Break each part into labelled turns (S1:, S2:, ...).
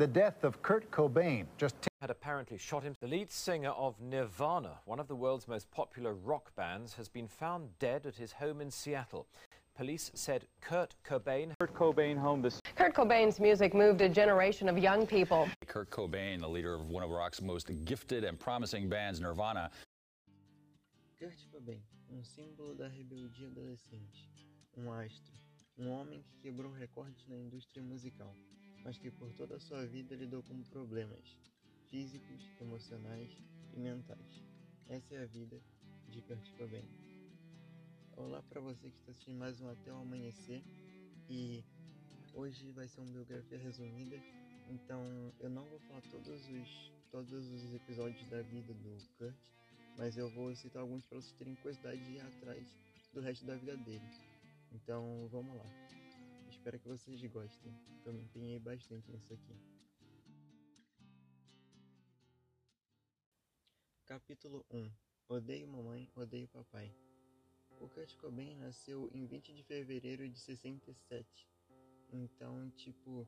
S1: the death of Kurt Cobain just
S2: had apparently shot him. The lead singer of Nirvana, one of the world's most popular rock bands, has been found dead at his home in Seattle. Police said Kurt Cobain.
S3: Kurt Cobain home this.
S4: Kurt Cobain's music moved a generation of young people.
S5: Kurt Cobain, the leader of one of rock's most gifted and promising bands, Nirvana.
S6: Kurt Cobain, um símbolo da rebeldia adolescente, um astro, um homem que quebrou recordes na indústria musical, mas que por toda a sua vida lidou com problemas físicos, emocionais e mentais. Essa é a vida de Kurt Cobain. Olá para você que está assistindo mais um Até o Amanhecer e hoje vai ser uma biografia resumida, então eu não vou falar todos os, todos os episódios da vida do Kurt, mas eu vou citar alguns para vocês terem curiosidade de ir atrás do resto da vida dele. Então vamos lá. Espero que vocês gostem. Eu me empenhei bastante nisso aqui. Capítulo 1 Odeio mamãe, odeio papai. O Kurt Cobain nasceu em 20 de fevereiro de 67. Então, tipo,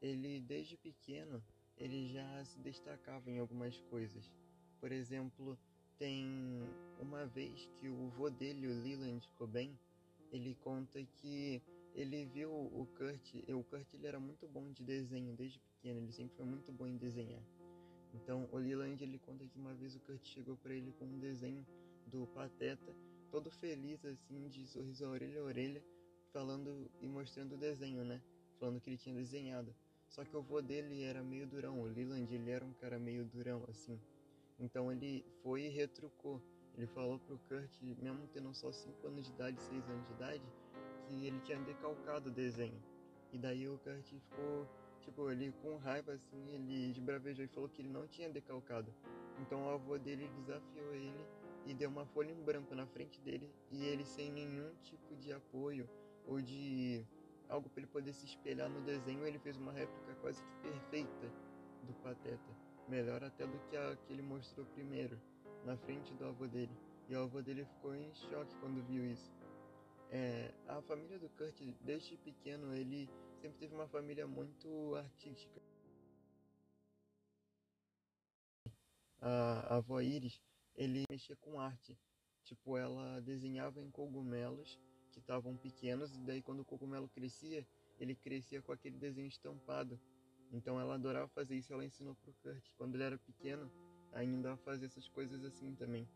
S6: ele desde pequeno, ele já se destacava em algumas coisas. Por exemplo, tem uma vez que o vô dele, o Leland Cobain, ele conta que ele viu o Kurt, o Kurt ele era muito bom de desenho desde pequeno, ele sempre foi muito bom em desenhar. Então, o Leland ele conta que uma vez o Kurt chegou para ele com um desenho do Pateta todo feliz, assim, de sorriso a orelha a orelha, falando e mostrando o desenho, né? Falando que ele tinha desenhado. Só que o vô dele era meio durão, o Leland, ele era um cara meio durão, assim. Então ele foi e retrucou. Ele falou pro Kurt, mesmo tendo só 5 anos de idade, 6 anos de idade, que ele tinha decalcado o desenho. E daí o Kurt ficou, tipo, ele com raiva, assim, ele desbravejou e falou que ele não tinha decalcado. Então o avô dele desafiou ele e deu uma folha em branco na frente dele e ele sem nenhum tipo de apoio ou de algo para ele poder se espelhar no desenho, ele fez uma réplica quase que perfeita do Pateta, melhor até do que a que ele mostrou primeiro na frente do avô dele. E o avô dele ficou em choque quando viu isso. É, a família do Kurt, desde pequeno, ele sempre teve uma família muito artística. A, a avó Iris ele mexia com arte. Tipo, ela desenhava em cogumelos que estavam pequenos e daí quando o cogumelo crescia, ele crescia com aquele desenho estampado. Então ela adorava fazer isso, ela ensinou pro Kurt quando ele era pequeno, ainda a fazer essas coisas assim também.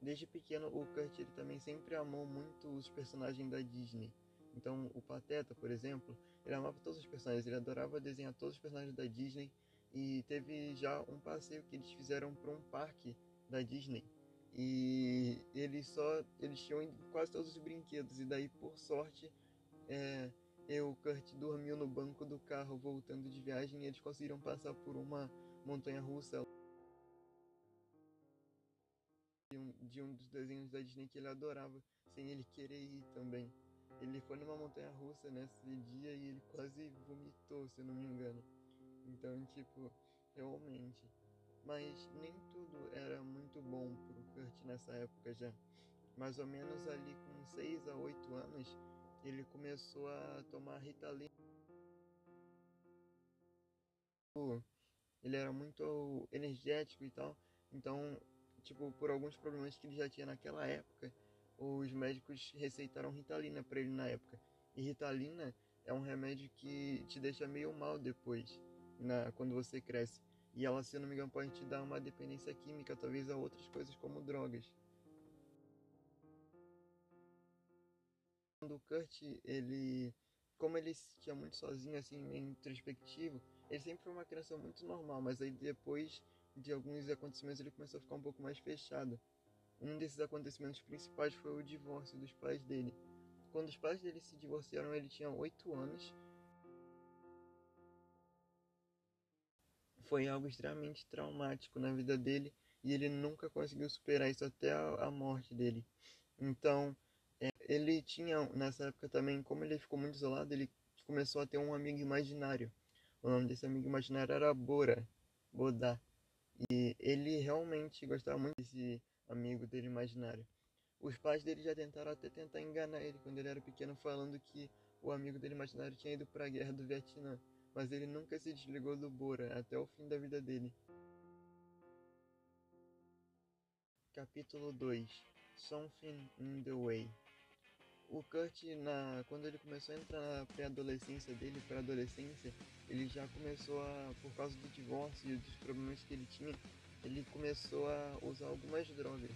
S6: Desde pequeno, o Kurt ele também sempre amou muito os personagens da Disney. Então, o Pateta, por exemplo, ele amava todos os personagens, ele adorava desenhar todos os personagens da Disney e teve já um passeio que eles fizeram para um parque da Disney. E eles só eles tinham quase todos os brinquedos e daí por sorte é, eu Kurt dormiu no banco do carro voltando de viagem e eles conseguiram passar por uma montanha russa de um, de um dos desenhos da Disney que ele adorava sem ele querer ir também. Ele foi numa montanha russa nesse dia e ele quase vomitou, se não me engano. Então, tipo, realmente mas nem tudo era muito bom pro Kurt nessa época já. Mais ou menos ali com 6 a 8 anos, ele começou a tomar Ritalina. Ele era muito energético e tal, então, tipo, por alguns problemas que ele já tinha naquela época, os médicos receitaram Ritalina para ele na época. E Ritalina é um remédio que te deixa meio mal depois, na, quando você cresce. E ela, se eu não me engano, pode te dar uma dependência química, talvez a outras coisas como drogas. O Kurt, ele, como ele se sentia muito sozinho, assim, introspectivo, ele sempre foi uma criança muito normal, mas aí depois de alguns acontecimentos ele começou a ficar um pouco mais fechado. Um desses acontecimentos principais foi o divórcio dos pais dele. Quando os pais dele se divorciaram, ele tinha 8 anos foi algo extremamente traumático na vida dele e ele nunca conseguiu superar isso até a, morte dele. Então, é, ele tinha nessa época também, como ele ficou muito isolado, ele começou a ter um amigo imaginário. O nome desse amigo imaginário era Bora, Bodá. E ele realmente gostava muito desse amigo dele imaginário. Os pais dele já tentaram até tentar enganar ele quando ele era pequeno, falando que o amigo dele imaginário tinha ido para a guerra do Vietnã. mas ele nunca se desligou do Bora até o fim da vida dele. Capítulo 2 Something in the Way O Kurt, na, quando ele começou a entrar na pré-adolescência dele, para adolescência, ele já começou a, por causa do divórcio e dos problemas que ele tinha, ele começou a usar algumas drogas,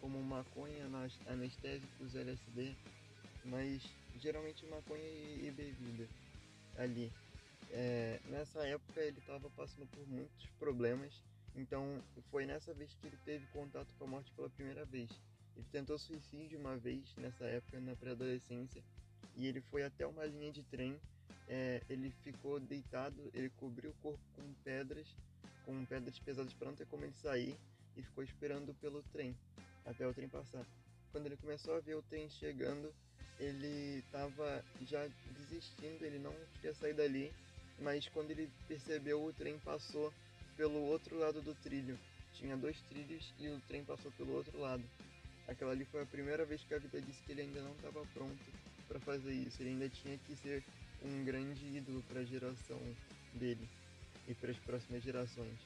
S6: como maconha, anestésicos, LSD, mas geralmente maconha e, e bebida ali. É, nessa época ele estava passando por muitos problemas então, foi nessa vez que ele teve contato com a morte pela primeira vez. Ele tentou suicídio uma vez, nessa época, na pré-adolescência, e ele foi até uma linha de trem. É, ele ficou deitado, ele cobriu o corpo com pedras, com pedras pesadas para não ter como ele sair, e ficou esperando pelo trem, até o trem passar. Quando ele começou a ver o trem chegando, ele estava já desistindo, ele não queria sair dali, mas quando ele percebeu o trem passou pelo outro lado do trilho. Tinha dois trilhos e o trem passou pelo outro lado. Aquela ali foi a primeira vez que a vida disse que ele ainda não estava pronto para fazer isso. Ele ainda tinha que ser um grande ídolo para a geração dele e para as próximas gerações.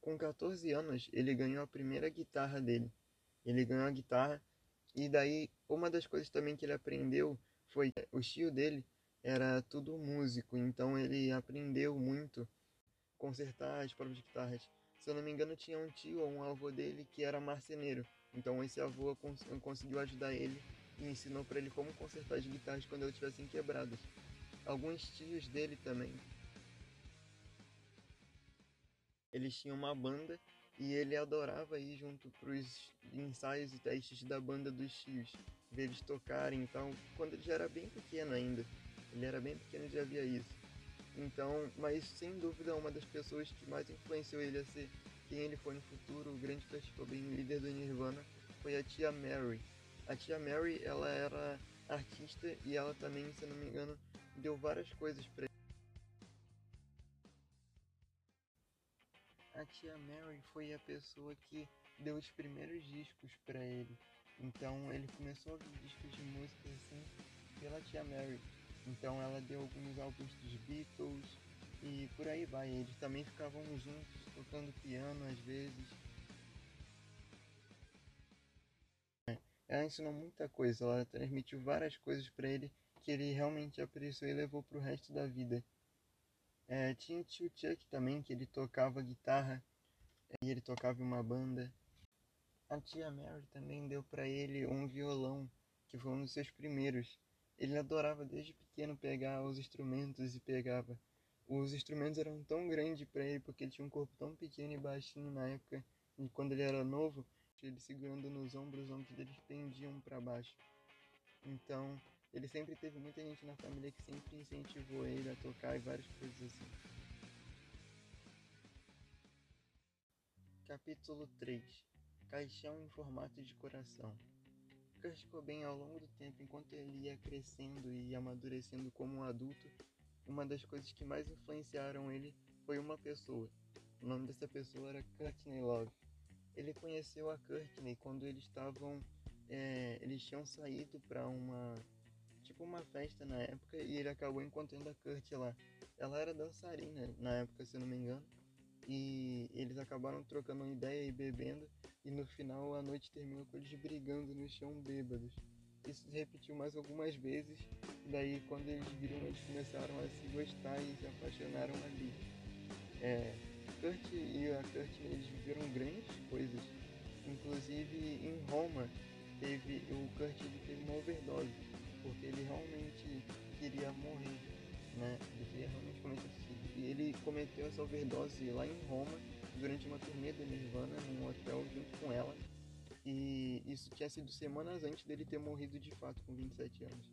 S6: Com 14 anos, ele ganhou a primeira guitarra dele. Ele ganhou a guitarra e daí uma das coisas também que ele aprendeu foi o tio dele era tudo músico, então ele aprendeu muito consertar as próprias guitarras. Se eu não me engano, tinha um tio ou um avô dele que era marceneiro. Então esse avô cons conseguiu ajudar ele e ensinou para ele como consertar as guitarras quando elas estivessem quebradas. Alguns tios dele também. Eles tinham uma banda e ele adorava ir junto para os ensaios e testes da banda dos tios, ver eles tocarem então, quando ele já era bem pequeno ainda. Ele era bem pequeno e já via isso. Então, mas sem dúvida uma das pessoas que mais influenciou ele a ser quem ele foi no futuro, o grande Kurt Cobain, líder do Nirvana, foi a tia Mary. A tia Mary, ela era artista e ela também, se não me engano, deu várias coisas para. A tia Mary foi a pessoa que deu os primeiros discos para ele. Então ele começou a ouvir discos de música assim pela tia Mary. Então ela deu alguns álbuns dos Beatles e por aí vai. Eles também ficavam juntos, tocando piano às vezes. Ela ensinou muita coisa, ela transmitiu várias coisas para ele que ele realmente apreciou e levou para o resto da vida. É, tinha o tio Chuck também, que ele tocava guitarra e ele tocava em uma banda. A tia Mary também deu para ele um violão, que foi um dos seus primeiros. Ele adorava desde pequeno pegar os instrumentos e pegava. Os instrumentos eram tão grandes para ele porque ele tinha um corpo tão pequeno e baixinho na época e quando ele era novo, ele segurando nos ombros, os ombros dele pendiam para baixo. Então, ele sempre teve muita gente na família que sempre incentivou ele a tocar e várias coisas assim. Capítulo 3 Caixão em formato de coração Kurt Cobain, ao longo do tempo, enquanto ele ia crescendo e amadurecendo como um adulto, uma das coisas que mais influenciaram ele foi uma pessoa. O nome dessa pessoa era Courtney Love. Ele conheceu a Courtney quando eles estavam, é, eles tinham saído para uma tipo uma festa na época e ele acabou encontrando a Kurt lá. Ela era dançarina na época, se não me engano, e eles acabaram trocando uma ideia e bebendo e no final a noite terminou com eles brigando no chão bêbados. Isso se repetiu mais algumas vezes, e daí quando eles viram eles começaram a se gostar e se apaixonaram ali. É, Kurt e a Kurt eles viveram grandes coisas. Inclusive em Roma teve o Kurt ele teve uma overdose, porque ele realmente queria morrer, né? Ele queria realmente cometer suicídio. E ele cometeu essa overdose lá em Roma durante uma turnê do Nirvana num hotel junto com ela. E isso tinha sido semanas antes dele ter morrido de fato com 27 anos.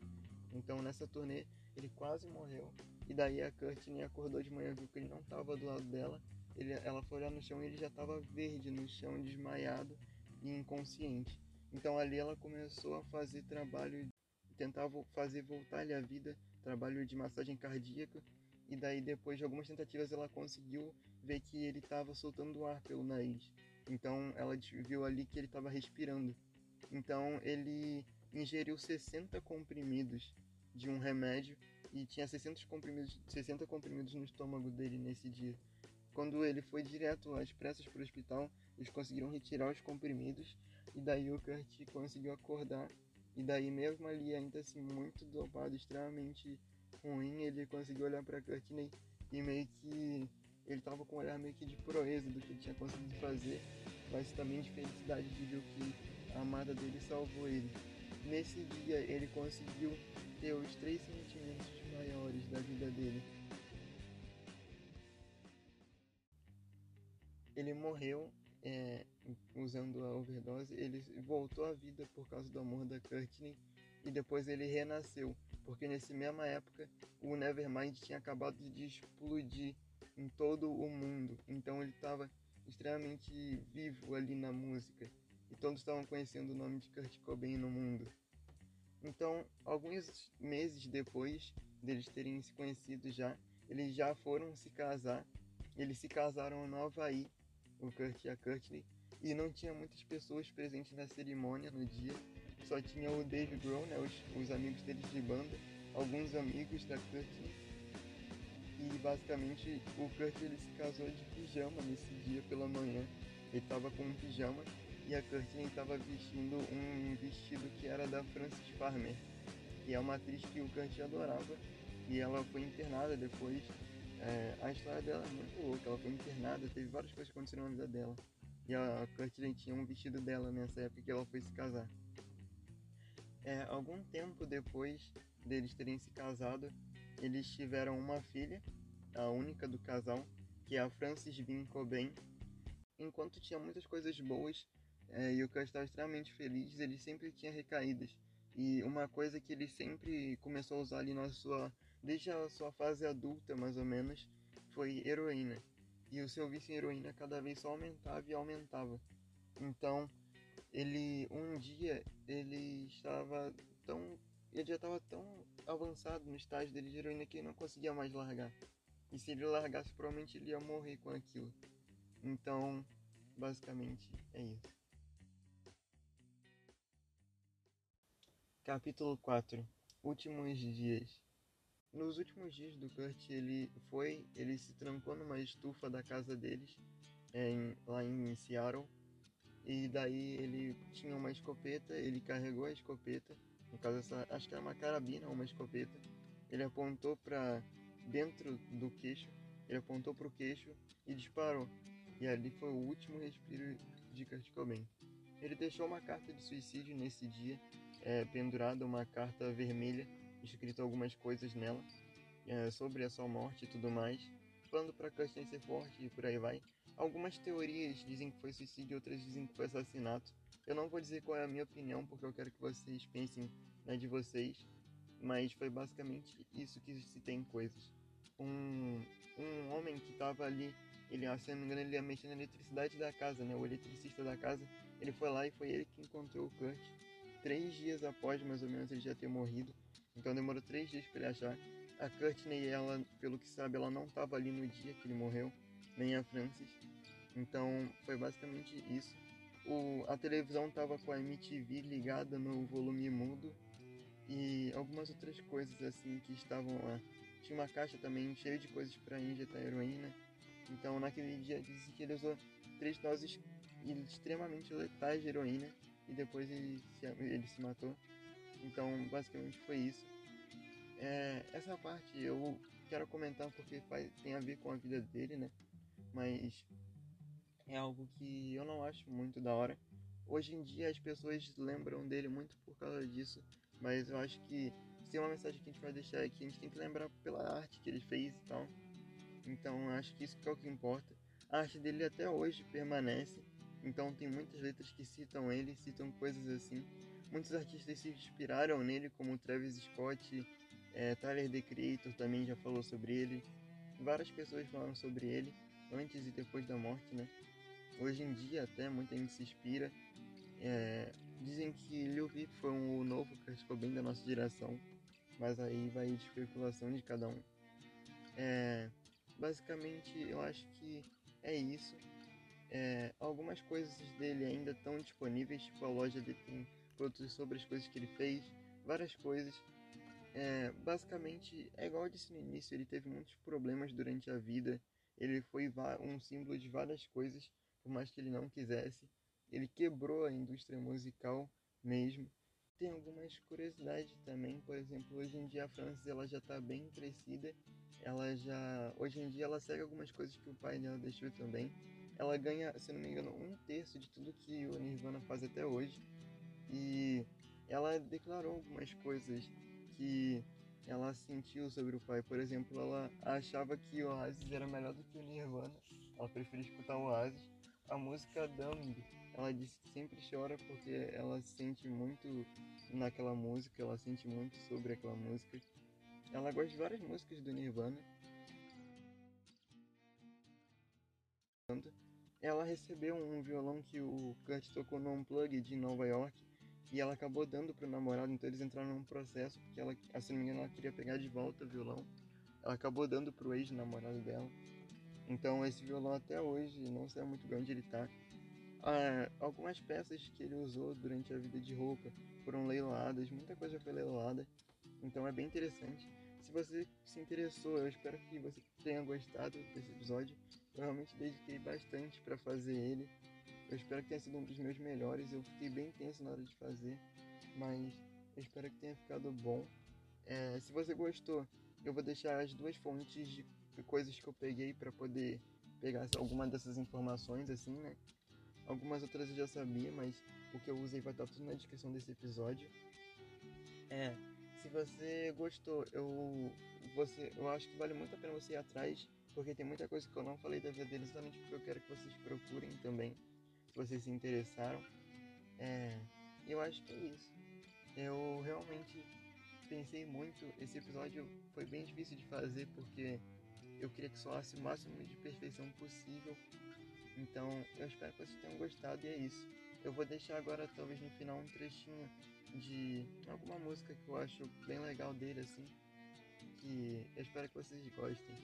S6: Então nessa turnê ele quase morreu. E daí a Courtney acordou de manhã, viu que ele não estava do lado dela. Ele, ela foi olhar no chão e ele já estava verde no chão, desmaiado e inconsciente. Então ali ela começou a fazer trabalho, tentava fazer voltar-lhe a vida, trabalho de massagem cardíaca. E daí depois de algumas tentativas ela conseguiu ver que ele estava soltando ar pelo nariz. Então ela viu ali que ele estava respirando. Então ele ingeriu 60 comprimidos de um remédio e tinha 60 comprimidos, 60 comprimidos no estômago dele nesse dia. Quando ele foi direto às pressas para o hospital, eles conseguiram retirar os comprimidos e daí o Kurt conseguiu acordar. E daí mesmo ali ainda assim muito dopado, extremamente ruim, ele conseguiu olhar para Courtney e meio que ele tava com um olhar meio que de proeza do que ele tinha conseguido fazer, mas também de felicidade de ver que a amada dele salvou ele. Nesse dia ele conseguiu ter os três sentimentos maiores da vida dele. Ele morreu é, usando a overdose, ele voltou à vida por causa do amor da Courtney e depois ele renasceu, porque nessa mesma época o Nevermind tinha acabado de explodir em todo o mundo, então ele estava extremamente vivo ali na música e todos estavam conhecendo o nome de Kurt Cobain no mundo. Então, alguns meses depois deles terem se conhecido já, eles já foram se casar. Eles se casaram no Havaí o Kurt e a Courtney, e não tinha muitas pessoas presentes na cerimônia no dia. Só tinha o Dave Grohl, né, os, os amigos deles de banda, alguns amigos da Courtney. E basicamente o Kurt ele se casou de pijama nesse dia pela manhã. Ele estava com um pijama e a Courtney estava vestindo um vestido que era da Frances Farmer, que é uma atriz que o Kurt adorava. E ela foi internada depois é, a história dela é muito louca, ela foi internada, teve várias coisas que aconteceram na vida dela. E a Courtney tinha um vestido dela nessa época que ela foi se casar. É, algum tempo depois deles terem se casado, eles tiveram uma filha, a única do casal, que é a Frances Bean Cobain. Enquanto tinha muitas coisas boas é, e o Kurt estava extremamente feliz, ele sempre tinha recaídas. E uma coisa que ele sempre começou a usar ali na sua desde a sua fase adulta, mais ou menos, foi heroína. E o seu vício em heroína cada vez só aumentava e aumentava. Então, ele um dia ele estava tão ele já estava tão avançado no estágio dele de heroína que ele não conseguia mais largar. E se ele largasse, provavelmente ele ia morrer com aquilo. Então, basicamente é isso. Capítulo 4 Últimos dias nos últimos dias do Kurt, ele foi, ele se trancou numa estufa da casa deles, em, lá em Seattle, e daí ele tinha uma escopeta, ele carregou a escopeta, no caso essa, acho que era uma carabina ou uma escopeta, ele apontou para dentro do queixo, ele apontou para o queixo e disparou. E ali foi o último respiro de Kurt Cobain. Ele deixou uma carta de suicídio nesse dia, é, pendurada, uma carta vermelha escrito algumas coisas nela é, sobre a sua morte e tudo mais, falando para Kirsten ser forte e por aí vai. Algumas teorias dizem que foi suicídio, outras dizem que foi assassinato. Eu não vou dizer qual é a minha opinião, porque eu quero que vocês pensem na de vocês, mas foi basicamente isso que se tem coisas. Um, um homem que estava ali, ele, se não me engano, ele ia mexer na eletricidade da casa, né? O eletricista da casa, ele foi lá e foi ele que encontrou o Kurt. Três dias após, mais ou menos, ele já ter morrido. Então demorou três dias para ele achar. A Courtney, ela, pelo que sabe, ela não estava ali no dia que ele morreu, nem a Francis. Então foi basicamente isso. O, a televisão estava com a MTV ligada no volume mudo e algumas outras coisas assim que estavam lá. Tinha uma caixa também cheia de coisas para injetar heroína. Então naquele dia disse que ele usou três doses extremamente letais de heroína e depois ele se, ele se matou. Então, basicamente foi isso. É, essa parte eu quero comentar porque faz, tem a ver com a vida dele, né? Mas é algo que eu não acho muito da hora. Hoje em dia as pessoas lembram dele muito por causa disso, mas eu acho que se uma mensagem que a gente vai deixar aqui, a gente tem que lembrar pela arte que ele fez e tal. Então acho que isso que é o que importa. A arte dele até hoje permanece, então tem muitas letras que citam ele, citam coisas assim. Muitos artistas se inspiraram nele, como Travis Scott, é, Tyler The Creator também já falou sobre ele. Várias pessoas falaram sobre ele, antes e depois da morte, né? Hoje em dia até muita gente se inspira. É, dizem que Lil Peep foi um novo Kurt Cobain da nossa geração, mas aí vai de especulação de cada um. É, basicamente eu acho que é isso. É, algumas coisas dele ainda estão disponíveis, tipo a loja dele tem produtos sobre as coisas que ele fez, várias coisas. É, basicamente, é igual eu disse no início, ele teve muitos problemas durante a vida. Ele foi um símbolo de várias coisas, por mais que ele não quisesse. Ele quebrou a indústria musical mesmo. Tem algumas curiosidades também, por exemplo, hoje em dia a França ela já está bem crescida. Ela já, hoje em dia ela segue algumas coisas que o pai dela deixou também. Ela ganha, se não me engano, um terço de tudo que o Nirvana faz até hoje. E ela declarou algumas coisas que ela sentiu sobre o pai. Por exemplo, ela achava que o Oasis era melhor do que o Nirvana. Ela preferia escutar o Oasis. A música Dumb, ela disse que sempre chora porque ela sente muito naquela música, ela sente muito sobre aquela música. Ela gosta de várias músicas do Nirvana. Ela recebeu um violão que o Kurt tocou no Unplugged de Nova York e ela acabou dando pro namorado, então eles entraram num processo, porque ela, se não ela queria pegar de volta o violão. Ela acabou dando pro ex-namorado dela. Então esse violão até hoje, não sei muito bem onde ele tá. Ah, algumas peças que ele usou durante a vida de roupa foram leiloadas, muita coisa foi leiloada. Então é bem interessante. Se você se interessou, eu espero que você tenha gostado desse episódio. Eu realmente dediquei bastante para fazer ele. Eu espero que tenha sido um dos meus melhores. Eu fiquei bem tenso na hora de fazer, mas eu espero que tenha ficado bom. É, se você gostou, eu vou deixar as duas fontes de coisas que eu peguei para poder pegar alguma dessas informações, assim, né? Algumas outras eu já sabia, mas o que eu usei vai estar tudo na descrição desse episódio. É, se você gostou, eu, você, eu acho que vale muito a pena você ir atrás, porque tem muita coisa que eu não falei da vida deles, exatamente porque eu quero que vocês procurem também vocês se interessaram. É, eu acho que é isso. Eu realmente pensei muito. Esse episódio foi bem difícil de fazer porque eu queria que soasse o máximo de perfeição possível. Então eu espero que vocês tenham gostado e é isso. Eu vou deixar agora, talvez no final, um trechinho de alguma música que eu acho bem legal dele, assim. Que eu espero que vocês gostem.